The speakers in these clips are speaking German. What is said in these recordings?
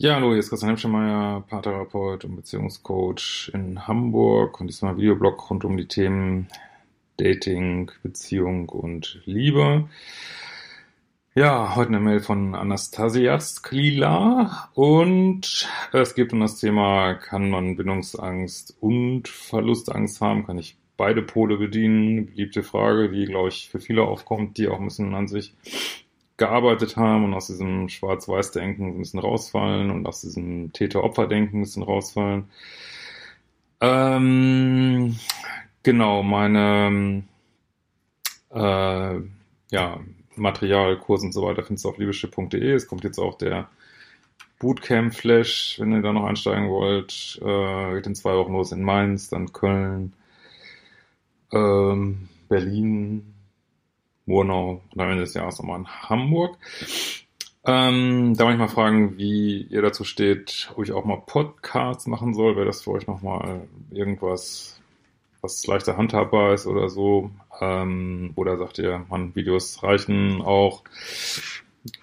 Ja, hallo, hier ist Christian Hemschemeyer, Paartherapeut und Beziehungscoach in Hamburg und diesmal Videoblog rund um die Themen Dating, Beziehung und Liebe. Ja, heute eine Mail von Anastasias Klila und es geht um das Thema, kann man Bindungsangst und Verlustangst haben? Kann ich beide Pole bedienen? Beliebte Frage, die, glaube ich, für viele aufkommt, die auch ein bisschen an sich gearbeitet haben und aus diesem Schwarz-Weiß-Denken ein bisschen rausfallen und aus diesem Täter-Opfer-Denken ein bisschen rausfallen. Ähm, genau, meine äh, ja, Material, Kurs und so weiter findest du auf liebeschiff.de. Es kommt jetzt auch der Bootcamp-Flash, wenn ihr da noch einsteigen wollt. Äh, geht in zwei Wochen los in Mainz, dann Köln, ähm, Berlin, Murnau und am Ende des Jahres nochmal in Hamburg. Ähm, da wollte ich mal fragen, wie ihr dazu steht, ob ich auch mal Podcasts machen soll. Wäre das für euch nochmal irgendwas, was leichter handhabbar ist oder so? Ähm, oder sagt ihr, man, Videos reichen auch?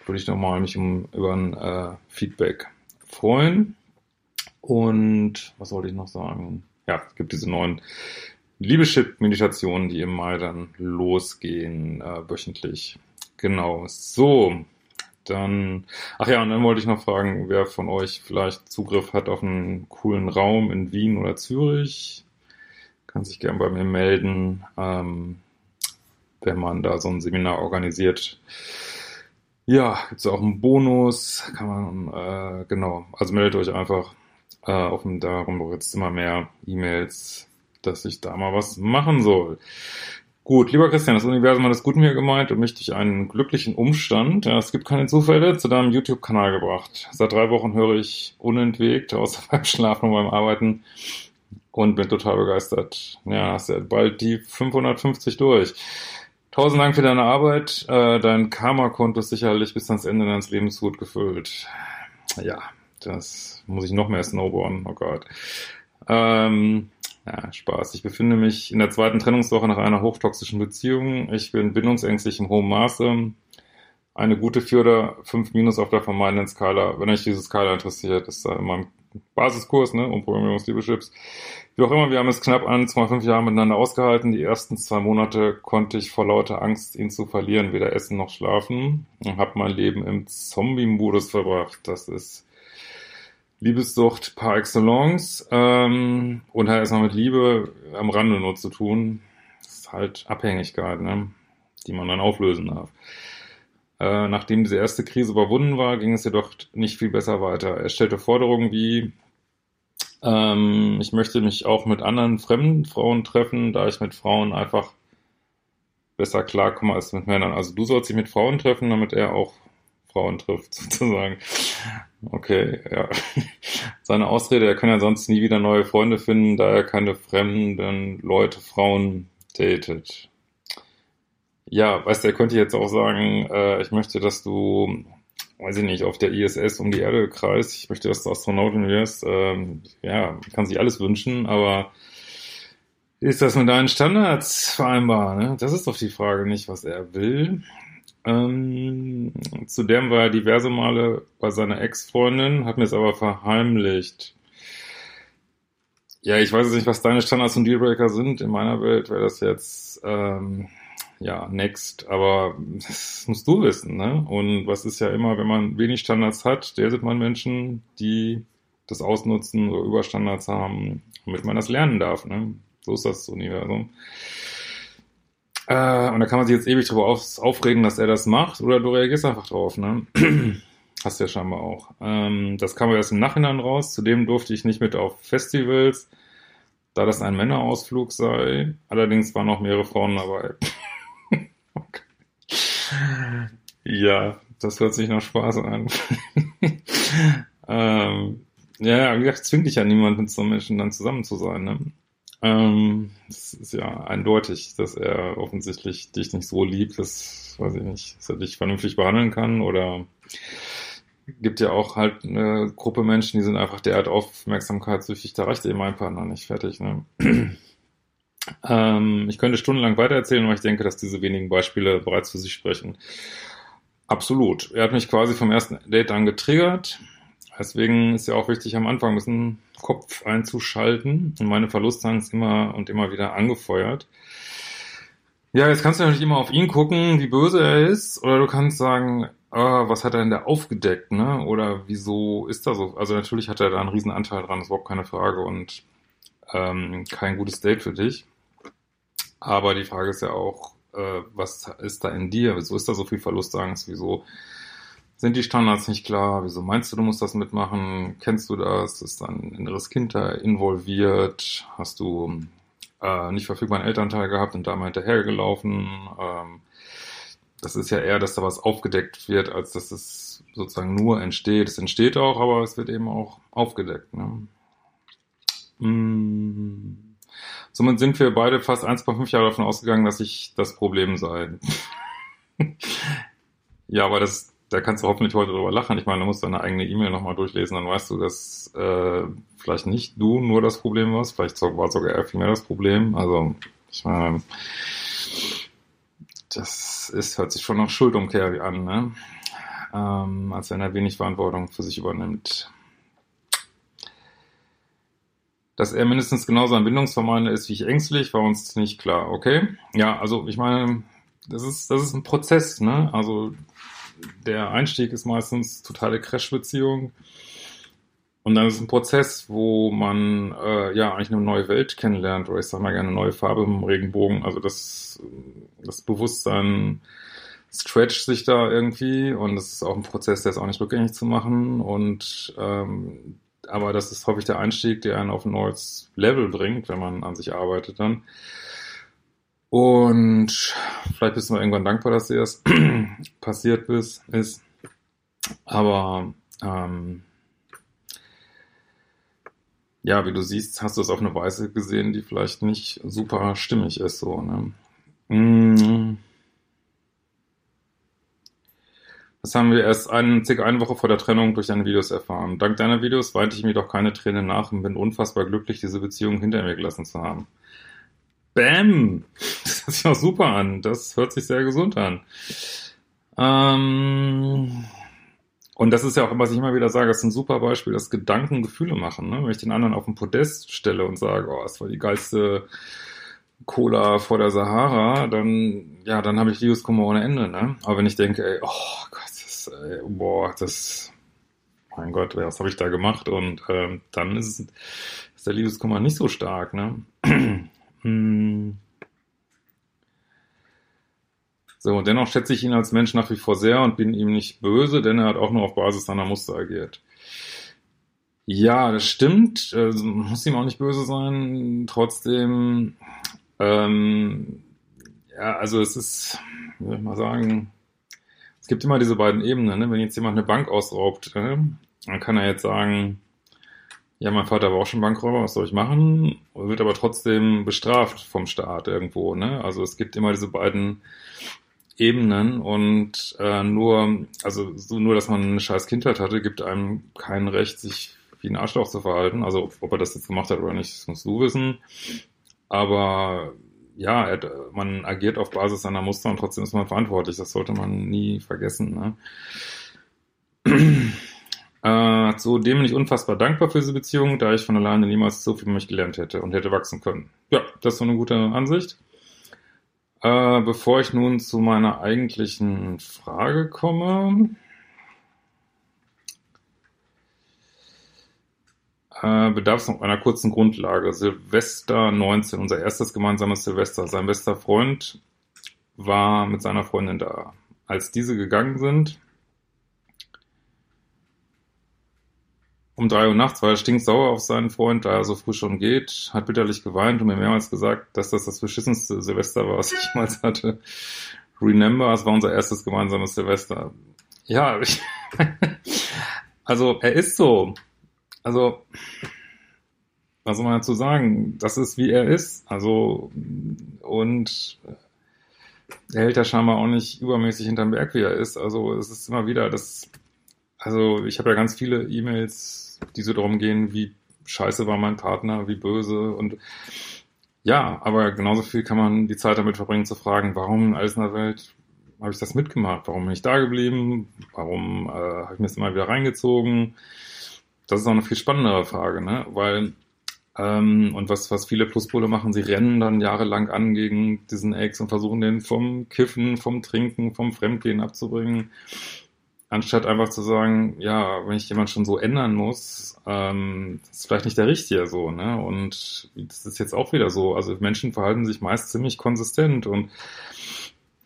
Würde ich nochmal mich um, über ein äh, Feedback freuen. Und was wollte ich noch sagen? Ja, es gibt diese neuen Liebeschip-Meditationen, die im dann losgehen, äh, wöchentlich. Genau. So, dann, ach ja, und dann wollte ich noch fragen, wer von euch vielleicht Zugriff hat auf einen coolen Raum in Wien oder Zürich. Kann sich gern bei mir melden, ähm, wenn man da so ein Seminar organisiert. Ja, gibt es auch einen Bonus, kann man, äh, genau, also meldet euch einfach äh, dem, darum jetzt immer mehr E-Mails dass ich da mal was machen soll. Gut, lieber Christian, das Universum hat es gut mir gemeint und mich durch einen glücklichen Umstand, ja, es gibt keine Zufälle, zu deinem YouTube-Kanal gebracht. Seit drei Wochen höre ich unentwegt, außer beim Schlafen und beim Arbeiten und bin total begeistert. Ja, hast ja bald die 550 durch. Tausend Dank für deine Arbeit. Äh, dein Karma-Konto ist sicherlich bis ans Ende deines Lebens gut gefüllt. Ja, das muss ich noch mehr snowboarden. Oh Gott. Ähm, ja, Spaß. Ich befinde mich in der zweiten Trennungswoche nach einer hochtoxischen Beziehung. Ich bin bindungsängstlich im hohen Maße. Eine gute 4 oder 5 Minus auf der vermeidenden Skala. Wenn euch diese Skala interessiert, ist da in meinem Basiskurs, ne, um Programmierungsliebechips. Wie auch immer, wir haben es knapp an, zwei, fünf Jahre miteinander ausgehalten. Die ersten zwei Monate konnte ich vor lauter Angst, ihn zu verlieren, weder essen noch schlafen und habe mein Leben im Zombie-Modus verbracht. Das ist Liebessucht par excellence ähm, und hat erstmal mit Liebe am Rande nur zu tun. Das ist halt Abhängigkeit, ne? die man dann auflösen darf. Äh, nachdem diese erste Krise überwunden war, ging es jedoch nicht viel besser weiter. Er stellte Forderungen wie, ähm, ich möchte mich auch mit anderen fremden Frauen treffen, da ich mit Frauen einfach besser klarkomme als mit Männern. Also du sollst dich mit Frauen treffen, damit er auch Frauen trifft, sozusagen. Okay, ja. Seine Ausrede, er kann ja sonst nie wieder neue Freunde finden, da er keine fremden Leute, Frauen datet. Ja, weißt du, er könnte jetzt auch sagen, äh, ich möchte, dass du, weiß ich nicht, auf der ISS um die Erde kreist, ich möchte, dass du Astronautin wirst. Ähm, ja, kann sich alles wünschen, aber ist das mit deinen Standards vereinbar? Ne? Das ist doch die Frage nicht, was er will. Ähm, zudem war er diverse Male bei seiner Ex-Freundin, hat mir es aber verheimlicht. Ja, ich weiß nicht, was deine Standards und Dealbreaker sind. In meiner Welt wäre das jetzt, ähm, ja, next. Aber das musst du wissen, ne? Und was ist ja immer, wenn man wenig Standards hat, der sind man Menschen, die das ausnutzen oder Überstandards haben, damit man das lernen darf, ne? So ist das Universum. Äh, und da kann man sich jetzt ewig drüber auf, aufregen, dass er das macht, oder du reagierst einfach drauf, ne? Hast ja scheinbar auch. Ähm, das kam erst im Nachhinein raus. Zudem durfte ich nicht mit auf Festivals, da das ein Männerausflug sei. Allerdings waren noch mehrere Frauen dabei. okay. Ja, das hört sich nach Spaß an. ähm, ja, wie gesagt, zwingt dich ja niemand mit so Menschen dann zusammen zu sein. Ne? Ähm, das ist ja eindeutig, dass er offensichtlich dich nicht so liebt, dass, weiß ich nicht, dass er dich vernünftig behandeln kann oder gibt ja auch halt eine Gruppe Menschen, die sind einfach derart aufmerksamkeitssüchtig, da reicht eben mein Partner nicht fertig. Ne? ähm, ich könnte stundenlang weitererzählen, aber ich denke, dass diese wenigen Beispiele bereits für sich sprechen. Absolut. Er hat mich quasi vom ersten Date an getriggert. Deswegen ist ja auch wichtig, am Anfang ein bisschen Kopf einzuschalten und meine Verlustangst immer und immer wieder angefeuert. Ja, jetzt kannst du natürlich immer auf ihn gucken, wie böse er ist, oder du kannst sagen, ah, was hat er denn da aufgedeckt, ne? Oder wieso ist er so? Also natürlich hat er da einen riesen Anteil dran, das ist überhaupt keine Frage und ähm, kein gutes Date für dich. Aber die Frage ist ja auch, äh, was ist da in dir? Wieso ist da so viel Verlustangst? Wieso sind die Standards nicht klar? Wieso meinst du, du musst das mitmachen? Kennst du das? Ist dein inneres Kind da involviert? Hast du äh, nicht verfügbaren Elternteil gehabt und da mal hinterhergelaufen? Ähm, das ist ja eher, dass da was aufgedeckt wird, als dass es sozusagen nur entsteht. Es entsteht auch, aber es wird eben auch aufgedeckt. Ne? Mm. Somit sind wir beide fast 1,5 Jahre davon ausgegangen, dass ich das Problem sei. ja, aber das, da kannst du hoffentlich heute drüber lachen. Ich meine, du musst deine eigene E-Mail nochmal durchlesen, dann weißt du, dass äh, vielleicht nicht du nur das Problem warst, vielleicht war sogar er viel mehr das Problem. Also, ich meine, das ist, hört sich schon nach Schuldumkehr an, ne? Ähm, als wenn er wenig Verantwortung für sich übernimmt. Dass er mindestens genauso ein Bindungsvermeidender ist wie ich ängstlich, war uns nicht klar, okay? Ja, also ich meine, das ist, das ist ein Prozess, ne? Also der Einstieg ist meistens totale Crash-Beziehung. Und dann ist es ein Prozess, wo man äh, ja eigentlich eine neue Welt kennenlernt oder ich sag mal gerne eine neue Farbe im Regenbogen. Also das, das Bewusstsein stretcht sich da irgendwie und es ist auch ein Prozess, der ist auch nicht rückgängig zu machen. Und ähm, aber das ist häufig der Einstieg, der einen auf ein neues Level bringt, wenn man an sich arbeitet dann. Und vielleicht bist du mal irgendwann dankbar, dass dir das passiert ist. Aber ähm, ja, wie du siehst, hast du es auf eine Weise gesehen, die vielleicht nicht super stimmig ist, so, ne? Mm. Das haben wir erst ein, circa eine Woche vor der Trennung durch deine Videos erfahren. Dank deiner Videos weinte ich mir doch keine Tränen nach und bin unfassbar glücklich, diese Beziehung hinter mir gelassen zu haben. Bam! Das hört sich auch super an. Das hört sich sehr gesund an. Ähm, und das ist ja auch, was ich immer wieder sage, das ist ein super Beispiel, dass Gedanken Gefühle machen. Ne? Wenn ich den anderen auf den Podest stelle und sage, oh, das war die geilste Cola vor der Sahara, dann, ja, dann habe ich Liebeskummer ohne Ende. Ne? Aber wenn ich denke, ey, oh Gott, das, ey, boah, das, mein Gott, was habe ich da gemacht? Und ähm, dann ist, ist der Liebeskummer nicht so stark. Ne? Hm. So, dennoch schätze ich ihn als Mensch nach wie vor sehr und bin ihm nicht böse, denn er hat auch nur auf Basis seiner Muster agiert. Ja, das stimmt. Also, muss ihm auch nicht böse sein. Trotzdem, ähm, ja, also es ist, wie soll ich mal sagen, es gibt immer diese beiden Ebenen. Ne? Wenn jetzt jemand eine Bank ausraubt, ne? dann kann er jetzt sagen, ja, mein Vater war auch schon Bankräuber, was soll ich machen? Wird aber trotzdem bestraft vom Staat irgendwo. Ne? Also es gibt immer diese beiden Ebenen und äh, nur, also so nur, dass man eine scheiß Kindheit hatte, gibt einem kein Recht, sich wie ein Arschloch zu verhalten. Also ob er das jetzt gemacht hat oder nicht, das musst du wissen. Aber ja, er, man agiert auf Basis seiner Muster und trotzdem ist man verantwortlich. Das sollte man nie vergessen. Ne? Äh, zudem bin ich unfassbar dankbar für diese Beziehung, da ich von alleine niemals so viel für mich gelernt hätte und hätte wachsen können. Ja, das ist so eine gute Ansicht. Äh, bevor ich nun zu meiner eigentlichen Frage komme, äh, bedarf es noch einer kurzen Grundlage. Silvester 19, unser erstes gemeinsames Silvester. Sein bester Freund war mit seiner Freundin da. Als diese gegangen sind, um drei Uhr nachts war er stinksauer auf seinen Freund, da er so früh schon geht, hat bitterlich geweint und mir mehrmals gesagt, dass das das beschissenste Silvester war, was ich jemals hatte. Remember, es war unser erstes gemeinsames Silvester. Ja, ich, also er ist so. Also, was soll man dazu sagen? Das ist, wie er ist. Also, und er hält ja scheinbar auch nicht übermäßig hinterm Berg, wie er ist. Also, es ist immer wieder das, also ich habe ja ganz viele E-Mails, die so darum gehen, wie scheiße war mein Partner, wie böse und ja, aber genauso viel kann man die Zeit damit verbringen zu fragen, warum in alles in der Welt habe ich das mitgemacht? Warum bin ich da geblieben? Warum äh, habe ich mir das immer wieder reingezogen? Das ist auch eine viel spannendere Frage, ne? Weil ähm, und was, was viele Pluspole machen, sie rennen dann jahrelang an gegen diesen Ex und versuchen den vom Kiffen, vom Trinken, vom Fremdgehen abzubringen anstatt einfach zu sagen, ja, wenn ich jemand schon so ändern muss, ähm, ist vielleicht nicht der Richtige so, ne? Und das ist jetzt auch wieder so. Also Menschen verhalten sich meist ziemlich konsistent und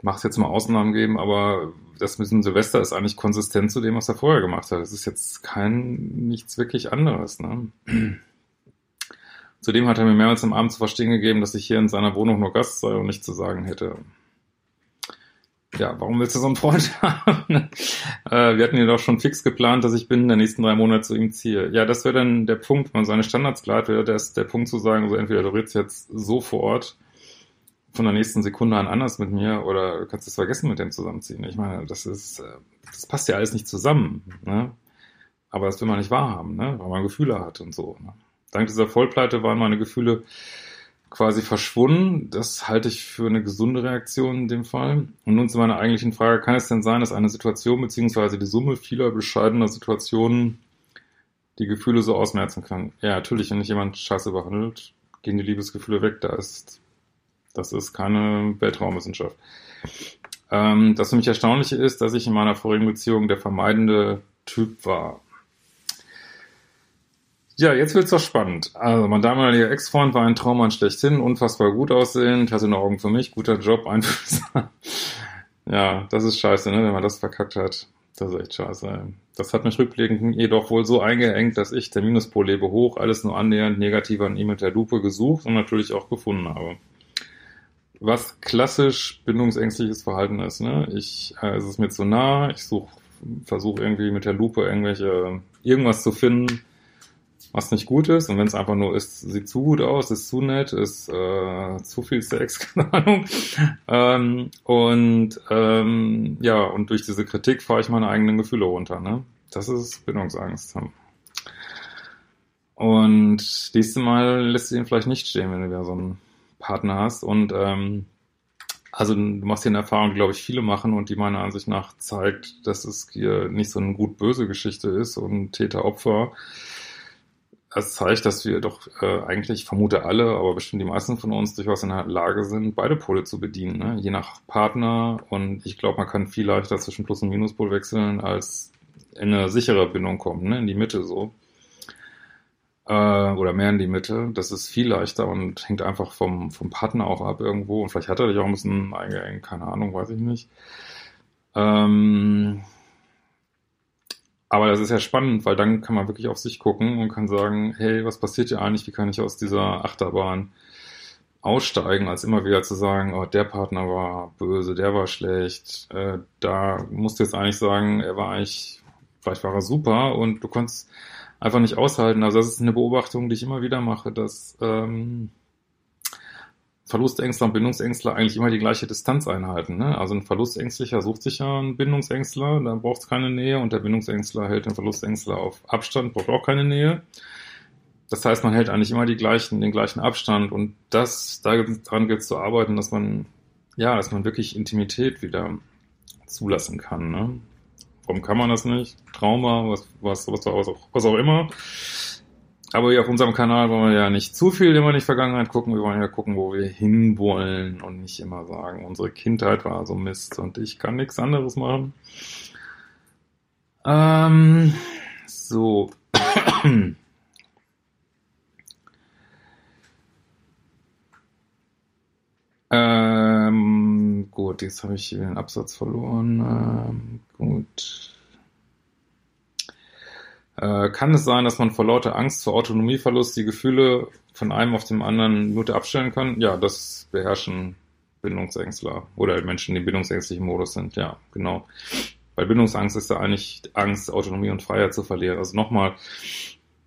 macht es jetzt mal Ausnahmen geben, aber das mit dem Silvester ist eigentlich konsistent zu dem, was er vorher gemacht hat. Das ist jetzt kein nichts wirklich anderes, ne? Zudem hat er mir mehrmals am Abend zu verstehen gegeben, dass ich hier in seiner Wohnung nur Gast sei und nichts zu sagen hätte ja, warum willst du so einen Freund haben? äh, wir hatten ja doch schon fix geplant, dass ich binnen der nächsten drei Monate zu ihm ziehe. Ja, das wäre dann der Punkt, wenn man seine Standards klar wäre, der ist der Punkt zu sagen, so entweder du redest jetzt sofort von der nächsten Sekunde an anders mit mir oder du kannst es vergessen mit dem zusammenziehen. Ich meine, das ist, äh, das passt ja alles nicht zusammen, ne? Aber das will man nicht wahrhaben, ne? Weil man Gefühle hat und so. Ne? Dank dieser Vollpleite waren meine Gefühle quasi verschwunden. Das halte ich für eine gesunde Reaktion in dem Fall. Und nun zu meiner eigentlichen Frage, kann es denn sein, dass eine Situation beziehungsweise die Summe vieler bescheidener Situationen die Gefühle so ausmerzen kann? Ja, natürlich, wenn dich jemand scheiße behandelt, gehen die Liebesgefühle weg. Da ist, das ist keine Weltraumwissenschaft. Ähm, das für mich Erstaunliche ist, dass ich in meiner vorigen Beziehung der vermeidende Typ war. Ja, jetzt wird's doch spannend. Also, mein damaliger Ex-Freund war ein Traummann schlechthin, unfassbar gut aussehend, hatte nur Augen für mich, guter Job, Einfluss. ja, das ist scheiße, ne, wenn man das verkackt hat. Das ist echt scheiße. Das hat mich rückblickend jedoch wohl so eingeengt, dass ich der Minuspol lebe hoch, alles nur annähernd negativ an ihm mit der Lupe gesucht und natürlich auch gefunden habe. Was klassisch bindungsängstliches Verhalten ist, ne? Ich, äh, es ist mir zu nah, ich suche, versuche irgendwie mit der Lupe irgendwelche, irgendwas zu finden, was nicht gut ist. Und wenn es einfach nur ist, sieht zu gut aus, ist zu nett, ist äh, zu viel Sex, keine Ahnung. Ähm, und ähm, ja, und durch diese Kritik fahre ich meine eigenen Gefühle runter. Ne? Das ist Bindungsangst. Und nächstes Mal lässt du ihn vielleicht nicht stehen, wenn du wieder so einen Partner hast. Und ähm, also du machst hier eine Erfahrung, die, glaube ich, viele machen und die meiner Ansicht nach zeigt, dass es hier nicht so eine gut-böse Geschichte ist und Täter-Opfer, es zeigt, dass wir doch äh, eigentlich, ich vermute alle, aber bestimmt die meisten von uns durchaus in der Lage sind, beide Pole zu bedienen, ne? je nach Partner. Und ich glaube, man kann viel leichter zwischen Plus- und Minuspol wechseln, als in eine sichere Bindung kommen, ne? in die Mitte so. Äh, oder mehr in die Mitte. Das ist viel leichter und hängt einfach vom, vom Partner auch ab irgendwo. Und vielleicht hat er dich auch ein bisschen eingeengt, keine Ahnung, weiß ich nicht. Ähm, aber das ist ja spannend, weil dann kann man wirklich auf sich gucken und kann sagen, hey, was passiert hier eigentlich? Wie kann ich aus dieser Achterbahn aussteigen, als immer wieder zu sagen, oh, der Partner war böse, der war schlecht. Äh, da musst du jetzt eigentlich sagen, er war eigentlich, vielleicht war er super und du konntest einfach nicht aushalten. Also das ist eine Beobachtung, die ich immer wieder mache, dass ähm, Verlustängstler und Bindungsängstler eigentlich immer die gleiche Distanz einhalten. Ne? Also ein Verlustängstlicher sucht sich ja einen Bindungsängstler, da braucht es keine Nähe und der Bindungsängstler hält den Verlustängstler auf Abstand, braucht auch keine Nähe. Das heißt, man hält eigentlich immer die gleichen, den gleichen Abstand und das, daran gilt es zu arbeiten, dass man, ja, dass man wirklich Intimität wieder zulassen kann. Ne? Warum kann man das nicht? Trauma, was, was, was, was, auch, was auch immer. Aber hier auf unserem Kanal wollen wir ja nicht zu viel immer in die Vergangenheit gucken. Wir wollen ja gucken, wo wir hinwollen und nicht immer sagen, unsere Kindheit war so Mist und ich kann nichts anderes machen. Ähm, so. ähm, gut, jetzt habe ich den Absatz verloren. Ähm, gut. Äh, kann es sein, dass man vor lauter Angst vor Autonomieverlust die Gefühle von einem auf dem anderen Minute abstellen kann? Ja, das beherrschen Bindungsängstler oder Menschen, die im bindungsängstlichen Modus sind. Ja, genau. Weil Bindungsangst ist ja eigentlich Angst, Autonomie und Freiheit zu verlieren. Also nochmal,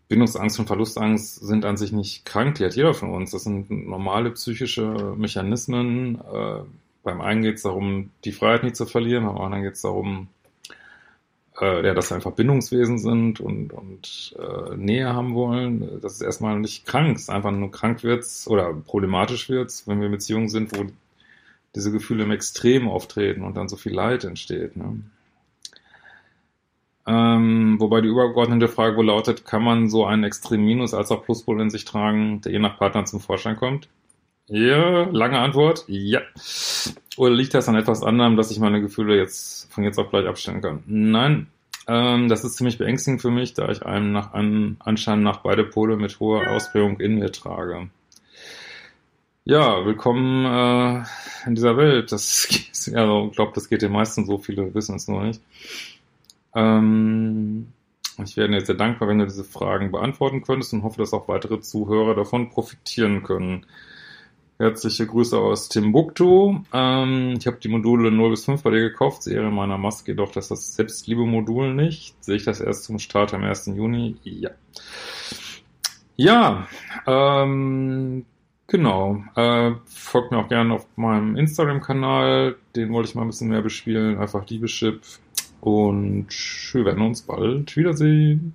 Bindungsangst und Verlustangst sind an sich nicht krank, die hat jeder von uns. Das sind normale psychische Mechanismen. Äh, beim einen geht es darum, die Freiheit nicht zu verlieren, beim anderen geht es darum, äh, ja, dass einfach Bindungswesen sind und, und äh, Nähe haben wollen. Das ist erstmal nicht krank. Ist einfach nur krank wird's oder problematisch wird's, wenn wir in Beziehungen sind, wo diese Gefühle im Extrem auftreten und dann so viel Leid entsteht. Ne? Ähm, wobei die übergeordnete Frage wohl lautet, kann man so einen extremen Minus als auch Pluspol in sich tragen, der je nach Partner zum Vorschein kommt? Ja, lange Antwort. Ja. Oder liegt das an etwas anderem, dass ich meine Gefühle jetzt von jetzt auf gleich abstellen kann? Nein. Ähm, das ist ziemlich beängstigend für mich, da ich einem nach einem anscheinend nach beide Pole mit hoher Ausprägung in mir trage. Ja, willkommen äh, in dieser Welt. Das ja, ich glaube, das geht den meisten so, viele wissen es nur nicht. Ähm, ich wäre dir sehr dankbar, wenn du diese Fragen beantworten könntest und hoffe, dass auch weitere Zuhörer davon profitieren können. Herzliche Grüße aus Timbuktu. Ähm, ich habe die Module 0 bis 5 bei dir gekauft, sehe in meiner Maske jedoch dass das Selbstliebe-Modul nicht. Sehe ich das erst zum Start am 1. Juni? Ja. Ja, ähm, genau. Äh, folgt mir auch gerne auf meinem Instagram-Kanal. Den wollte ich mal ein bisschen mehr bespielen. Einfach Liebeschip. Und wir werden uns bald wiedersehen.